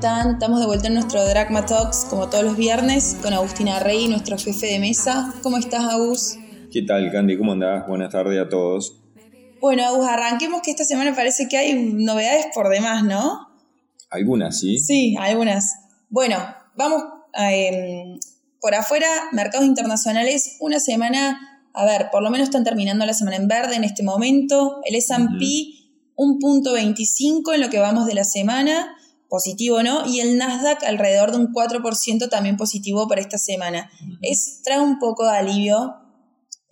están? Estamos de vuelta en nuestro Dragma Talks, como todos los viernes, con Agustina Rey, nuestro jefe de mesa. ¿Cómo estás, Agus? ¿Qué tal, Candy? ¿Cómo andás? Buenas tardes a todos. Bueno, Agus, arranquemos que esta semana parece que hay novedades por demás, ¿no? Algunas, ¿sí? Sí, algunas. Bueno, vamos em, por afuera, mercados internacionales, una semana, a ver, por lo menos están terminando la semana en verde en este momento. El S&P un punto 25 en lo que vamos de la semana, positivo, ¿no? Y el Nasdaq alrededor de un 4% también positivo para esta semana. Es, trae un poco de alivio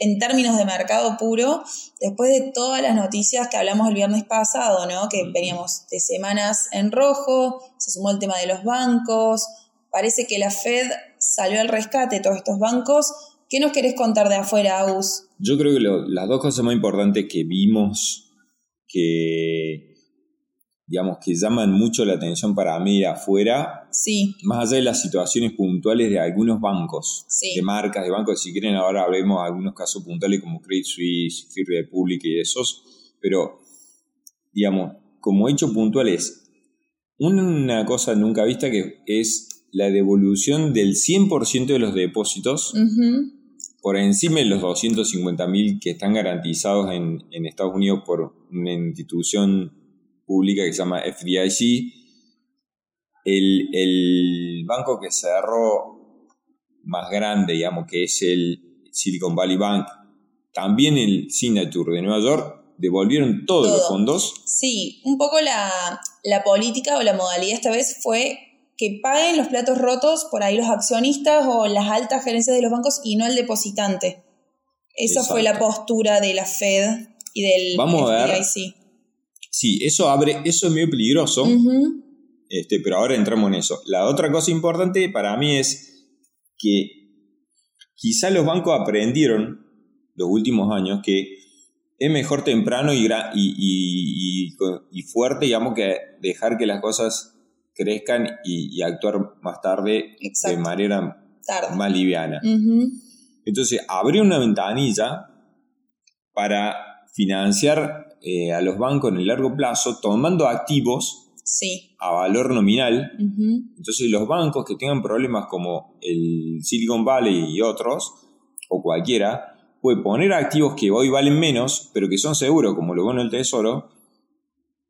en términos de mercado puro, después de todas las noticias que hablamos el viernes pasado, ¿no? Que veníamos de semanas en rojo, se sumó el tema de los bancos, parece que la Fed salió al rescate de todos estos bancos. ¿Qué nos querés contar de afuera, Agus? Yo creo que las dos cosas más importantes que vimos que, digamos, que llaman mucho la atención para mí afuera, sí. más allá de las situaciones puntuales de algunos bancos, de marcas, de bancos, si quieren ahora hablemos de algunos casos puntuales como Credit Suisse, First Republic y esos, pero, digamos, como hecho puntual es una cosa nunca vista que es la devolución del 100% de los depósitos por encima de los 250.000 que están garantizados en, Estados Unidos por una institución pública que se llama FDIC, el, banco que cerró más grande, digamos, que es el Silicon Valley Bank, también el Signature de Nueva York, devolvieron todos los fondos. Sí, un poco la, la política o la modalidad esta vez fue que paguen los platos rotos por ahí los accionistas o las altas gerencias de los bancos y no el depositante. Esa fue la postura de la Fed y del Vamos a ver. Sí, eso abre, eso es medio peligroso. este, pero ahora entramos en eso. La otra cosa importante para mí es que quizá los bancos aprendieron los últimos años que es mejor temprano y, y, y fuerte, digamos, que dejar que las cosas crezcan y, actuar más tarde de manera más liviana. Entonces, abrió una ventanilla para financiar eh, a los bancos en el largo plazo tomando activos a valor nominal. Entonces, los bancos que tengan problemas como el Silicon Valley y otros, o cualquiera, puede poner activos que hoy valen menos, pero que son seguros, como lo bueno del tesoro,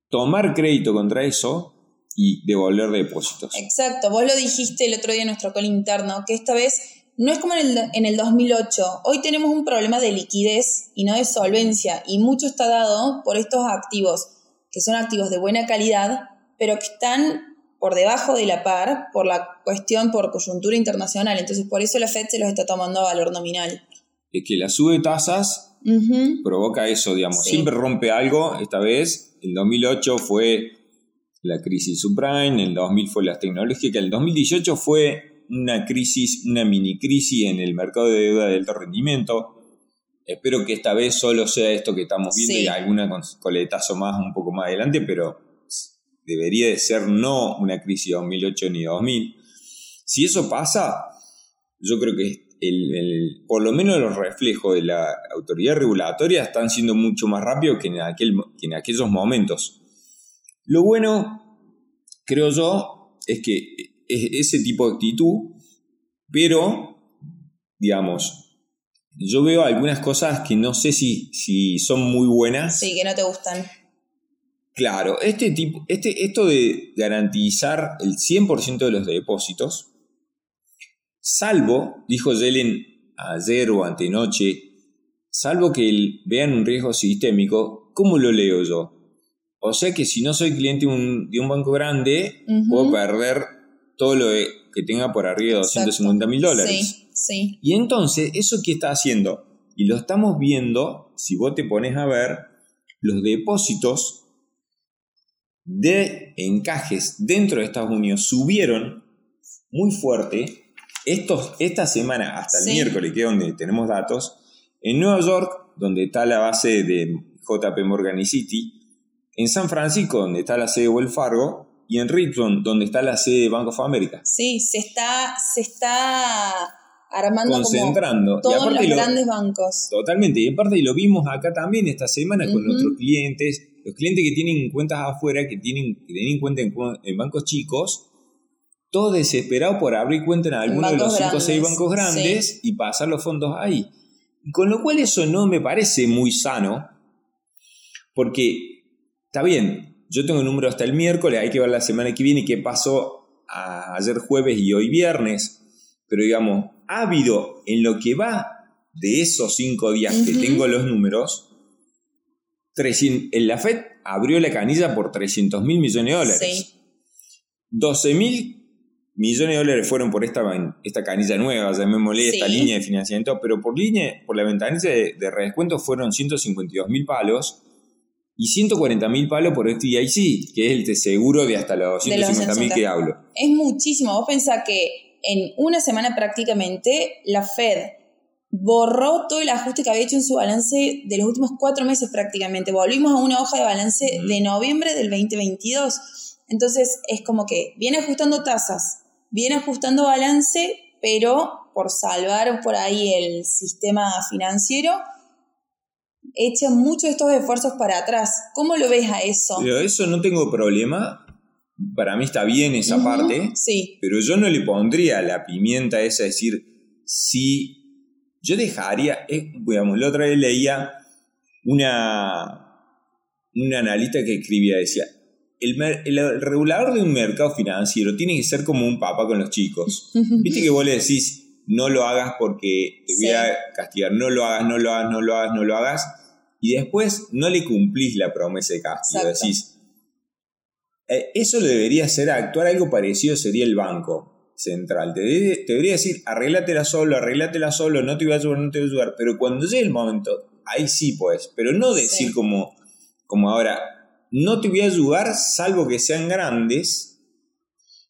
tomar crédito contra eso y devolver depósitos. Exacto, vos lo dijiste el otro día en nuestro call interno, que esta vez no es como en el, en el 2008, hoy tenemos un problema de liquidez y no de solvencia, y mucho está dado por estos activos, que son activos de buena calidad, pero que están por debajo de la par por la cuestión, por coyuntura internacional. Entonces, por eso la Fed se los está tomando a valor nominal. Es que la sube tasas provoca eso, digamos. Siempre rompe algo. Esta vez, el 2008 fue la crisis subprime, el 2000 fue la tecnológica, el 2018 fue una crisis, una mini crisis en el mercado de deuda de alto rendimiento. Espero que esta vez solo sea esto que estamos viendo y alguna coletazo más un poco más adelante, pero debería de ser no una crisis de 2008 ni 2000. Si eso pasa, yo creo que el, por lo menos los reflejos de la autoridad regulatoria están siendo mucho más rápidos que en, aquel, que en aquellos momentos. Lo bueno, creo yo, es que es ese tipo de actitud, pero, digamos, yo veo algunas cosas que no sé si, si son muy buenas. Sí, que no te gustan. Claro, este tipo, este, esto de garantizar el 100% de los depósitos, salvo, dijo Yellen ayer o antenoche, salvo que vean un riesgo sistémico, ¿cómo lo leo yo? O sea que si no soy cliente de un, banco grande, puedo perder todo lo que tenga por arriba de 250 mil dólares. Sí, sí. Y entonces, ¿eso qué está haciendo? Y lo estamos viendo, si vos te pones a ver, los depósitos de encajes dentro de Estados Unidos subieron muy fuerte estos, esta semana hasta el miércoles, que es donde tenemos datos, en Nueva York, donde está la base de JP Morgan y City, en San Francisco, donde está la sede de Wells Fargo, y en Richmond, donde está la sede de Bank of America. Sí, se está, se está armando concentrando todos los grandes bancos. Totalmente, y aparte lo vimos acá también esta semana con otros clientes. los clientes que tienen cuentas afuera, que tienen, que tienen cuenta en, bancos chicos, todo desesperado por abrir cuenta en alguno de los 5 o 6 bancos grandes y pasar los fondos ahí. Con lo cual eso no me parece muy sano, porque está bien, yo tengo el número hasta el miércoles, hay que ver la semana que viene qué pasó ayer jueves y hoy viernes, pero digamos, ha habido en lo que va de esos cinco días que tengo los números, en la FED abrió la canilla por 300 mil millones de dólares. Sí. 12 mil millones de dólares fueron por esta, esta canilla nueva, llamémosle esta línea de financiamiento, pero por línea, por la ventanilla de, de redescuento fueron 152 mil palos y 140 mil palos por este FDIC, que es el seguro de hasta los 150 mil que hablo. Es muchísimo. Vos pensás que en una semana prácticamente la Fed borró todo el ajuste que había hecho en su balance de los últimos cuatro meses prácticamente. Volvimos a una hoja de balance de noviembre del 2022. Entonces es como que viene ajustando tasas, viene ajustando balance, pero por salvar por ahí el sistema financiero, echa muchos de estos esfuerzos para atrás. ¿Cómo lo ves a eso? Pero eso no tengo problema. Para mí está bien esa parte. Sí. Pero yo no le pondría la pimienta esa, es decir, si yo dejaría, eh, digamos, la otra vez leía una, un analista que escribía, decía, el, regulador de un mercado financiero tiene que ser como un papá con los chicos. Viste que vos le decís, no lo hagas porque te voy a castigar, no lo hagas, no lo hagas, no lo hagas, no lo hagas, y después no le cumplís la promesa de castigo. Decís, eh, eso debería ser actuar algo parecido, sería el banco central. Te, debería decir, arreglátela solo, arreglátela solo, no te voy a ayudar, no te voy a ayudar. Pero cuando llegue el momento, ahí sí pues. Pero no decir como, como ahora, no te voy a ayudar salvo que sean grandes,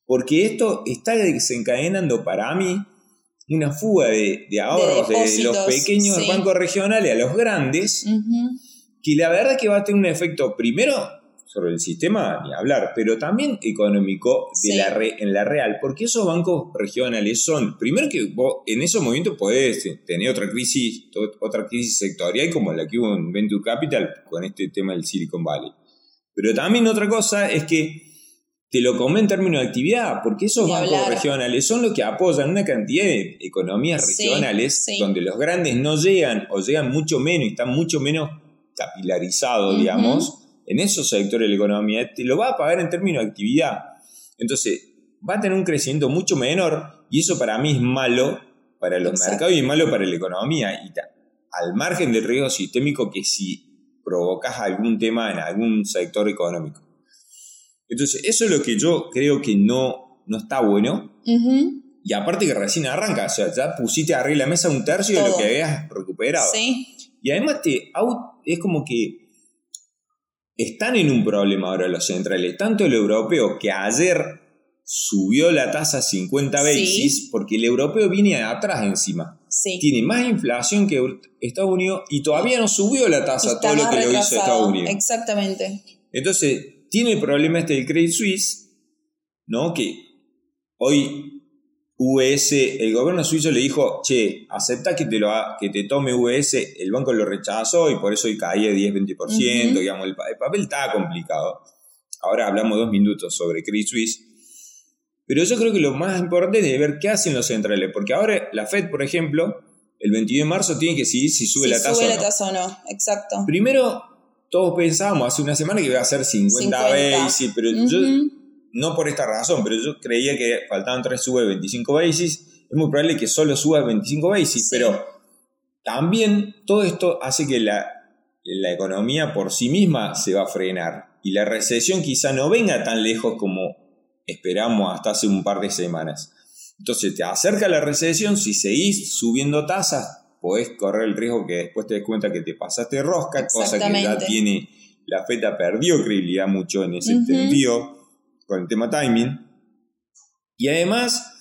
porque esto está desencadenando para mí una fuga de, ahorros de, los pequeños bancos regionales a los grandes, que la verdad que va a tener un efecto, primero, sobre el sistema, ni hablar, pero también económico de la en la real, porque esos bancos regionales son, primero que vos en esos momentos podés tener otra crisis, otra crisis sectorial como la que hubo en Venture Capital con este tema del Silicon Valley. Pero también otra cosa es que te lo come en términos de actividad, porque esos bancos regionales son los que apoyan una cantidad de economías regionales donde los grandes no llegan o llegan mucho menos y están mucho menos capilarizados, digamos en esos sectores de la economía, te lo va a pagar en términos de actividad. Entonces, va a tener un crecimiento mucho menor y eso para mí es malo para los mercados y es malo para la economía. Y al margen del riesgo sistémico que si provocas algún tema en algún sector económico. Entonces, eso es lo que yo creo que no, no está bueno. Y aparte que recién arranca, o sea, ya pusiste arriba de la mesa un tercio de lo que habías recuperado. Y además te, es como que están en un problema ahora los centrales, tanto el europeo que ayer subió la tasa 50 basis, porque el europeo viene atrás encima. Tiene más inflación que Estados Unidos y todavía no subió la tasa todo lo que lo hizo Estados Unidos. Exactamente. Entonces, tiene el problema este del Credit Suisse, ¿no? Que hoy VS, el gobierno suizo le dijo, che, acepta que te, lo que te tome VS, el banco lo rechazó y por eso hoy caía 10-20%, digamos, el, papel está complicado. Ahora hablamos dos minutos sobre Credit Suisse. Pero yo creo que lo más importante es ver qué hacen los centrales, porque ahora la Fed, por ejemplo, el 22 de marzo tiene que decidir si sube la tasa sube o no. la tasa o no, exacto. Primero, todos pensábamos hace una semana que iba a ser 50, 50. pero yo no por esta razón, pero yo creía que faltaban 3 sube 25 basis. Es muy probable que solo suba 25 basis, pero también todo esto hace que la, la economía por sí misma se va a frenar y la recesión quizá no venga tan lejos como esperamos hasta hace un par de semanas. Entonces te acerca la recesión, si seguís subiendo tasas, podés correr el riesgo que después te des cuenta que te pasaste rosca, cosa que ya tiene, la FETA perdió credibilidad mucho en ese sentido con el tema timing. Y además,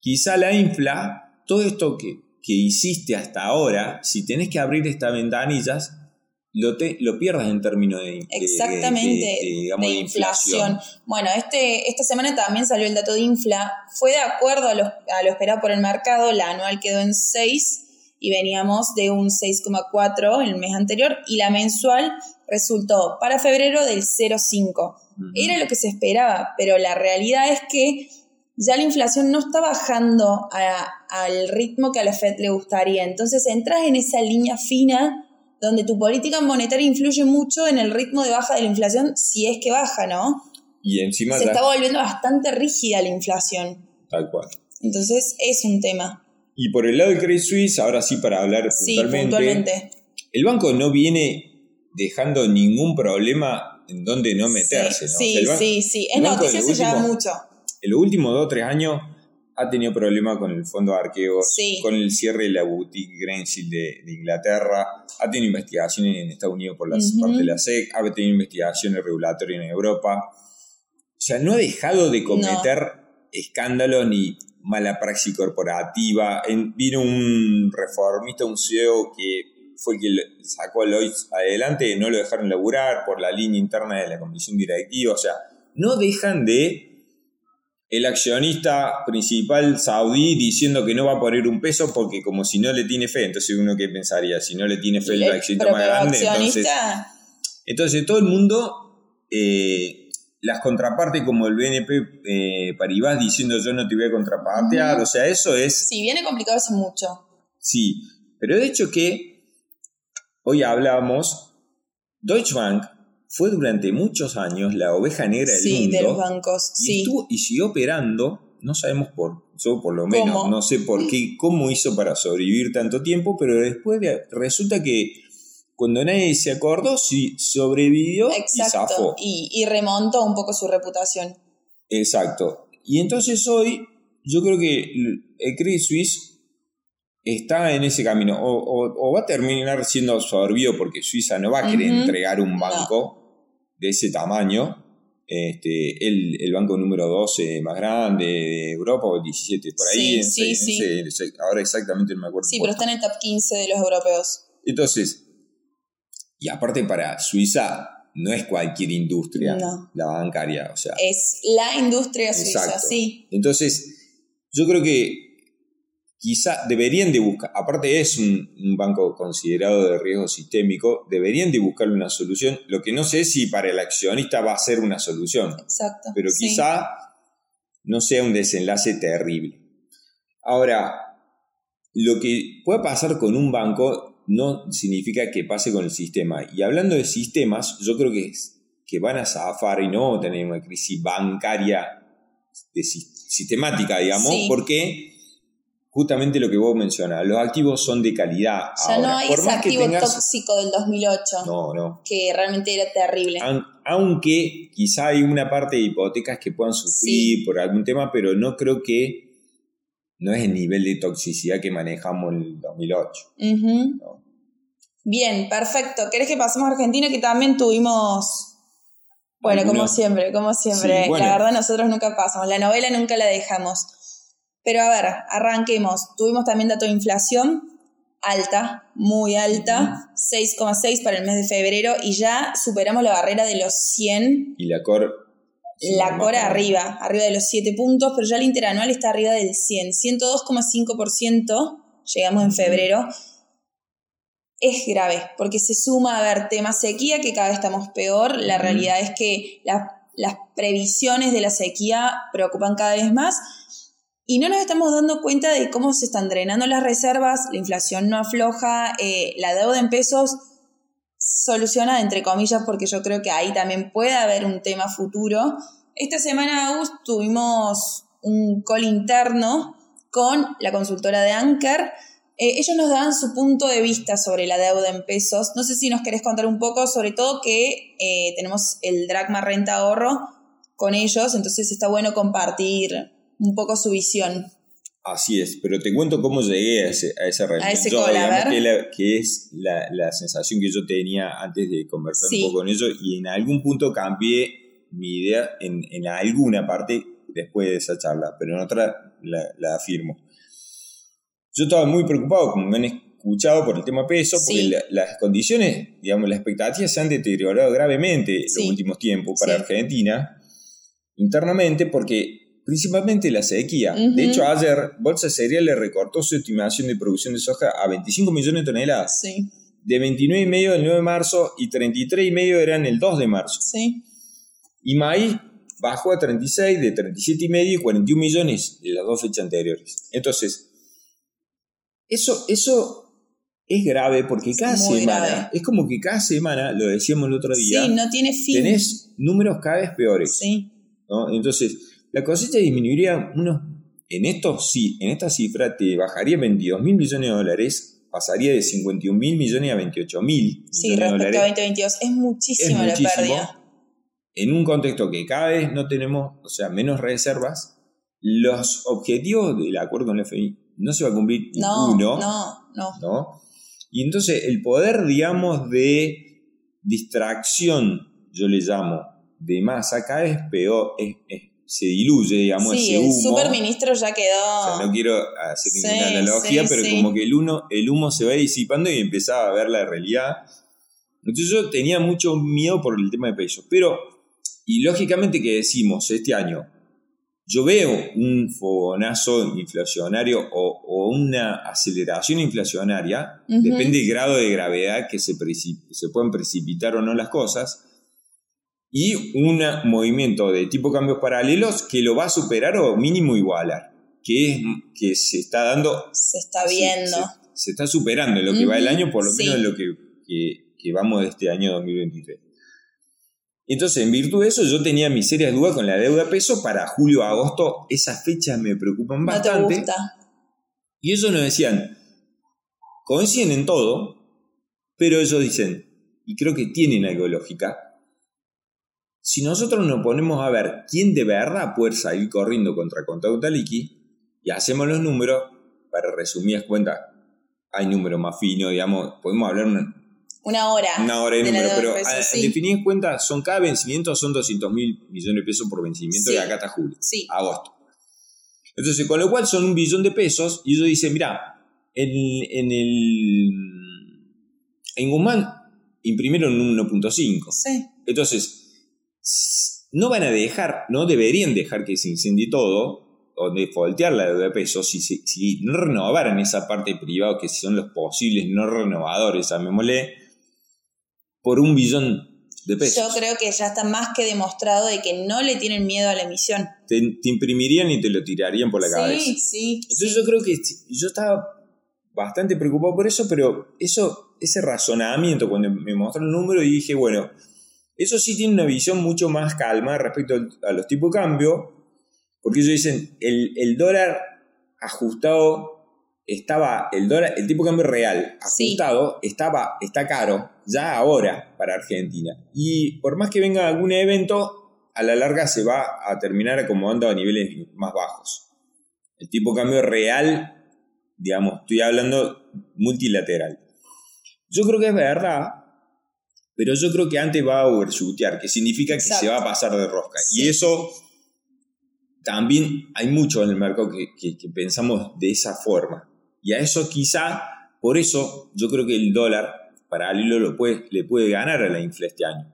quizá la infla, todo esto que, que hiciste hasta ahora, si tenés que abrir estas ventanillas, lo, te, lo pierdas en términos de, Exactamente, de, inflación. Bueno, este, esta semana también salió el dato de infla. Fue de acuerdo a lo, a lo esperado por el mercado, la anual quedó en 6 y veníamos de un 6,4 el mes anterior y la mensual resultó para febrero del 0,5. Era lo que se esperaba, pero la realidad es que ya la inflación no está bajando al ritmo que a la Fed le gustaría. Entonces entras en esa línea fina donde tu política monetaria influye mucho en el ritmo de baja de la inflación, si es que baja, ¿no? Y encima... Se está volviendo bastante rígida la inflación. Tal cual. Entonces es un tema. Y por el lado del Credit Suisse, ahora sí para hablar sí, puntualmente. El banco no viene dejando ningún problema en donde no meterse, sí, ¿no? Sí, sí, sí. Es noticia, se mucho. En los últimos dos o tres años ha tenido problemas con el fondo de arqueos, con el cierre de la boutique Greensill de, de, Inglaterra, ha tenido investigaciones en Estados Unidos por la parte de la SEC, ha tenido investigaciones regulatorias en Europa. O sea, no ha dejado de cometer escándalos ni mala praxis corporativa. vino un reformista, un CEO que fue el que sacó a Lloyds adelante, no lo dejaron laburar por la línea interna de la comisión directiva. O sea, no dejan de el accionista principal saudí diciendo que no va a poner un peso porque como si no le tiene fe, entonces uno que pensaría, si no le tiene fe el accionista más grande, entonces, entonces todo el mundo, eh, las contrapartes como el BNP eh, Paribas diciendo yo no te voy a contrapartear, o sea, eso es... Sí, viene complicado hace mucho. Sí, pero de hecho que hoy hablamos, Deutsche Bank fue durante muchos años la oveja negra del sí, mundo. de los bancos, y sí. y siguió operando, no sabemos por, yo por lo menos, no sé por qué, cómo hizo para sobrevivir tanto tiempo, pero después resulta que cuando nadie se acordó, sí sobrevivió y zafó. Y, y remontó un poco su reputación. Exacto. Y entonces hoy, yo creo que el Credit Suisse está en ese camino o, va a terminar siendo absorbido porque Suiza no va a querer entregar un banco de ese tamaño. Este, el, el, banco número 12 más grande de Europa o el 17 por ahí. Sí, sí, ahora exactamente no me acuerdo. Sí, pero está en el top 15 de los europeos. Entonces, y aparte para Suiza no es cualquier industria la bancaria, o sea. Es la industria suiza, sí. Entonces, yo creo que quizá deberían de buscar, aparte es un, banco considerado de riesgo sistémico, deberían de buscarle una solución. Lo que no sé es si para el accionista va a ser una solución. Exacto. Pero quizá no sea un desenlace terrible. Ahora, lo que puede pasar con un banco no significa que pase con el sistema. Y hablando de sistemas, yo creo que, que van a zafar y no tener una crisis bancaria sistemática, digamos, porque justamente lo que vos mencionas, los activos son de calidad. Ya no hay ese activo tóxico del 2008. No, no. Que realmente era terrible. aunque quizá hay una parte de hipotecas que puedan sufrir por algún tema, pero no creo que no es el nivel de toxicidad que manejamos en el 2008. Bien, perfecto. ¿Querés que pasemos a Argentina que también tuvimos... Bueno, como siempre, como siempre. La verdad nosotros nunca pasamos. La novela nunca la dejamos. Pero a ver, arranquemos. Tuvimos también dato de inflación alta, muy alta, 6,6 para el mes de febrero y ya superamos la barrera de los 100. Y la la core arriba, arriba de los 7 puntos, pero ya el interanual está arriba del 100, 102,5% llegamos en febrero. Es grave, porque se suma a ver tema sequía, que cada vez estamos peor. La realidad es que las previsiones de la sequía preocupan cada vez más. Y no nos estamos dando cuenta de cómo se están drenando las reservas, la inflación no afloja, eh, la deuda en pesos soluciona entre comillas porque yo creo que ahí también puede haber un tema futuro. Esta semana, August, tuvimos un call interno con la consultora de Anker. Eh, ellos nos daban su punto de vista sobre la deuda en pesos. No sé si nos querés contar un poco, sobre todo que eh, tenemos el Dragma Renta Ahorro con ellos, entonces está bueno compartir un poco su visión. Así es, pero te cuento cómo llegué a, ese, a esa. A ese que, que, es la, la, sensación que yo tenía antes de conversar un poco con ellos y en algún punto cambié mi idea en, en alguna parte después de esa charla, pero en otra la, la, afirmo. Yo estaba muy preocupado, como me han escuchado, por el tema peso, porque las condiciones, digamos, las expectativas se han deteriorado gravemente en los últimos tiempos para Argentina, internamente, porque principalmente la sequía. De hecho, ayer Bolsa Cereal le recortó su estimación de producción de soja a 25 millones de toneladas. Sí. de 29 y medio del 9 de marzo y 33 y medio eran el 2 de marzo. Sí. Y maíz bajó a 36, de 37 y medio y 41 millones de las dos fechas anteriores. Entonces, eso, eso es grave porque cada semana, es como que cada semana, lo decíamos el otro día, sí, no tiene fin. tenés números cada vez peores. Sí. ¿no? Entonces, la cosecha disminuiría unos, en esto sí, en esta cifra te bajaría 22 mil millones de dólares, pasaría de 51 mil millones a 28 mil Sí, respecto a 2022, es muchísimo, la pérdida. En un contexto que cada vez no tenemos, o sea, menos reservas, los objetivos del acuerdo con el FMI no se va a cumplir no, ninguno. No, no. ¿no? Y entonces el poder, digamos, de distracción, yo le llamo, de masa, cada vez peor, se diluye, digamos, sí, ese humo. el superministro ya quedó... O sea, no quiero hacer ninguna analogía, pero como que el, uno, el humo se va disipando y empezaba a ver la realidad. Entonces yo tenía mucho miedo por el tema de pesos. Pero, y lógicamente que decimos este año, yo veo un fogonazo inflacionario o, una aceleración inflacionaria, depende del grado de gravedad que se, se puedan precipitar o no las cosas, y un movimiento de tipo cambios paralelos que lo va a superar o mínimo igualar, que, es, que se está dando... Se está viendo. Se, está superando en lo que va el año, por lo menos en lo que, que, que vamos de este año 2023. Entonces, en virtud de eso, yo tenía mis serias dudas con la deuda peso para julio, agosto. Esas fechas me preocupan bastante. Te gusta. Y ellos nos decían, coinciden en todo, pero ellos dicen, y creo que tienen algo lógica, si nosotros nos ponemos a ver quién de verdad puede salir corriendo contra Taliki y hacemos los números, para resumir cuentas, hay números más finos, digamos, podemos hablar una hora. Una hora de, número, pero en definidas cuentas, son cada vencimiento son 200 mil millones de pesos por vencimiento de acá hasta julio, sí. agosto. Entonces, con lo cual son un billón de pesos y ellos dicen, mira, en, en el... En Guzmán imprimieron un 1.5. Sí. Entonces, no van a dejar, no deberían dejar que se incendie todo o de voltear la deuda de pesos si, si, no renovaran esa parte privada que son los posibles no renovadores, llamémosle, por un billón de pesos. Yo creo que ya está más que demostrado de que no le tienen miedo a la emisión. Te, imprimirían y te lo tirarían por la cabeza. Sí, sí. Entonces yo creo que yo estaba bastante preocupado por eso, pero eso, ese razonamiento, cuando me mostró el número y dije, bueno, eso sí tiene una visión mucho más calma respecto a los tipos de cambio, porque ellos dicen, el, el dólar ajustado estaba el dólar, el tipo de cambio real ajustado estaba, está caro ya ahora para Argentina. Y por más que venga algún evento, a la larga se va a terminar acomodando a niveles más bajos. El tipo de cambio real, digamos, estoy hablando multilateral. Yo creo que es verdad, pero yo creo que antes va a overshootear, que significa que se va a pasar de rosca. Y eso también hay mucho en el mercado que pensamos de esa forma. Y a eso quizá, por eso yo creo que el dólar paralelo lo puede, le puede ganar a la infla este año.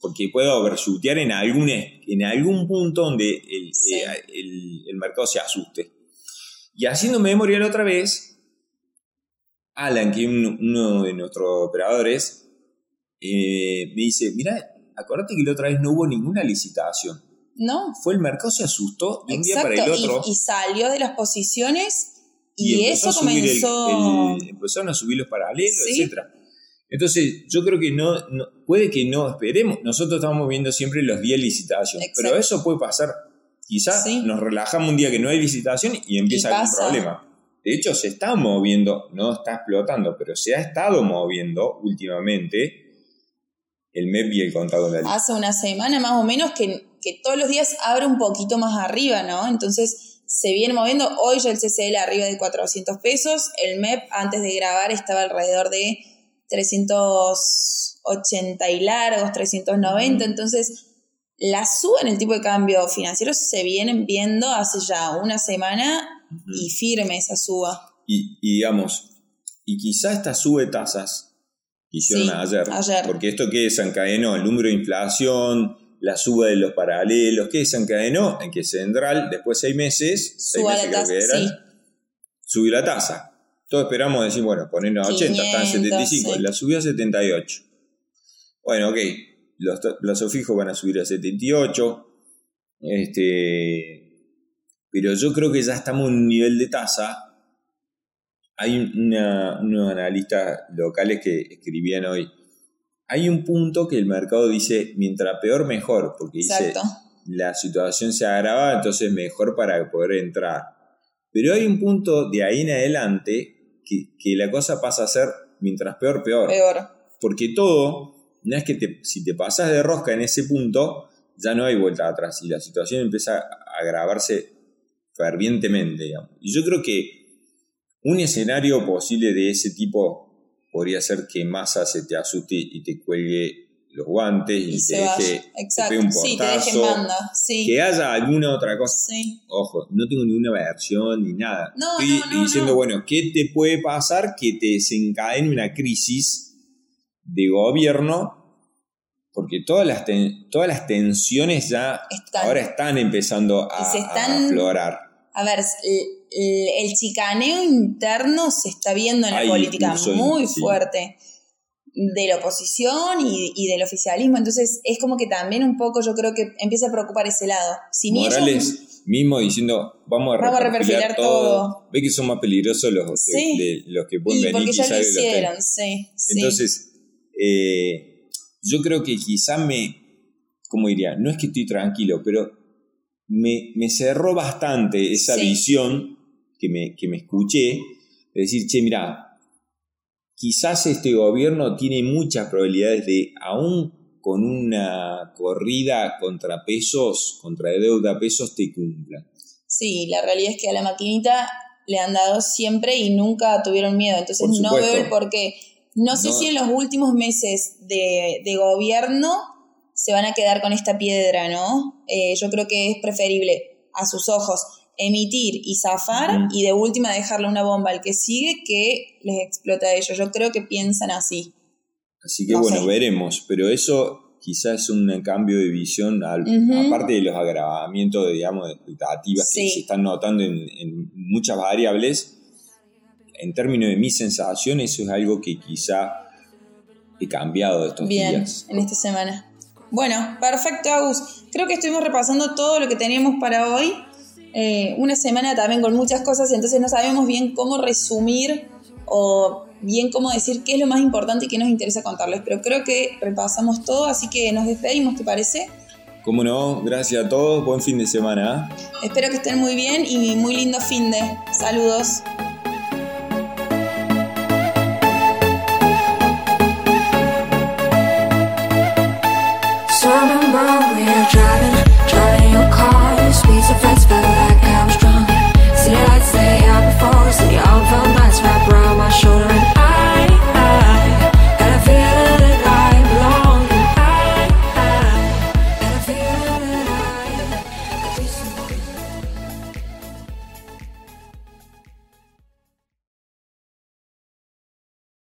Porque puede overshootear en algún, en algún punto donde el, eh, el, mercado se asuste. Y haciendo memoria la otra vez, Alan, que es uno de nuestros operadores, eh, me dice, mira, acuérdate que la otra vez no hubo ninguna licitación. No. Fue el mercado se asustó de un día para el otro. y salió de las posiciones y, eso comenzó. empezaron a subir los paralelos, etc. Entonces, yo creo que no, puede que no esperemos. Nosotros estamos viendo siempre los días de licitación, pero eso puede pasar. Quizás nos relajamos un día que no hay licitación y empieza algún problema. De hecho, se está moviendo, no está explotando, pero se ha estado moviendo últimamente el MEP y el contado de la Hace una semana más o menos que, que todos los días abre un poquito más arriba, ¿no? Entonces se viene moviendo. Hoy ya el CCL arriba de 400 pesos. El MEP antes de grabar estaba alrededor de 380 y largos, 390. Entonces, la suba en el tipo de cambio financiero se vienen viendo hace ya una semana y firme esa suba. Y, digamos, y quizá esta sube tasas hicieron ayer, ayer, porque esto que desencadenó el número de inflación, la suba de los paralelos, que desencadenó en que Central, después de seis meses, seis meses creo que eran, subió la tasa. todos esperamos decir, bueno, ponernos a 80, están 75, la subió a 78. Bueno, ok, los plazos fijos van a subir a 78. Este, pero yo creo que ya estamos en un nivel de tasa. Hay unos analistas locales que escribían hoy. Hay un punto que el mercado dice, mientras peor, mejor, porque dice, la situación se agrava, entonces mejor para poder entrar. Pero hay un punto de ahí en adelante que, que la cosa pasa a ser, mientras peor, peor. Peor. Porque todo no es que te, si te pasas de rosca en ese punto, ya no hay vuelta atrás y la situación empieza a agravarse fervientemente. Y yo creo que un escenario posible de ese tipo podría ser que Massa se te asuste y te cuelgue los guantes y, te deje te un portazo, que haya alguna otra cosa. Ojo, no tengo ninguna versión ni nada. Estoy diciendo, bueno, ¿qué te puede pasar que te desencadene una crisis de gobierno porque todas las, todas las tensiones ya ahora están empezando a, aflorar. A ver, el, chicaneo interno se está viendo en la política muy fuerte de la oposición y, del oficialismo, entonces es como que también un poco yo creo que empieza a preocupar ese lado. Si Morales mismo diciendo, vamos a, vamos todo. Ve que son más peligrosos los, que, los que pueden venir. Porque ya lo hicieron, sí. Entonces, eh, yo creo que quizá me, como diría, no es que estoy tranquilo, pero me, cerró bastante esa visión que me, que me escuché, de decir, che, mira, quizás este gobierno tiene muchas probabilidades de, aún con una corrida contra pesos, contra deuda pesos, te cumpla. Sí, la realidad es que a la maquinita le han dado siempre y nunca tuvieron miedo, entonces no veo el por qué no sé si en los últimos meses de, gobierno se van a quedar con esta piedra, ¿no? Eh, yo creo que es preferible a sus ojos emitir y zafar y de última dejarle una bomba al que sigue que les explota a ellos. Yo creo que piensan así. Así que bueno, veremos, pero eso quizás es un cambio de visión, aparte de los agravamientos, digamos, de expectativas que se están notando en, en muchas variables en términos de mi sensación, eso es algo que quizá he cambiado estos Bien, en esta semana. Bueno, perfecto, Agus. Creo que estuvimos repasando todo lo que teníamos para hoy. Eh, una semana también con muchas cosas, entonces no sabemos bien cómo resumir o bien cómo decir qué es lo más importante y qué nos interesa contarles. Pero creo que repasamos todo, así que nos despedimos, ¿te parece? Cómo no, gracias a todos, buen fin de semana. Espero que estén muy bien y muy lindo fin de. Saludos.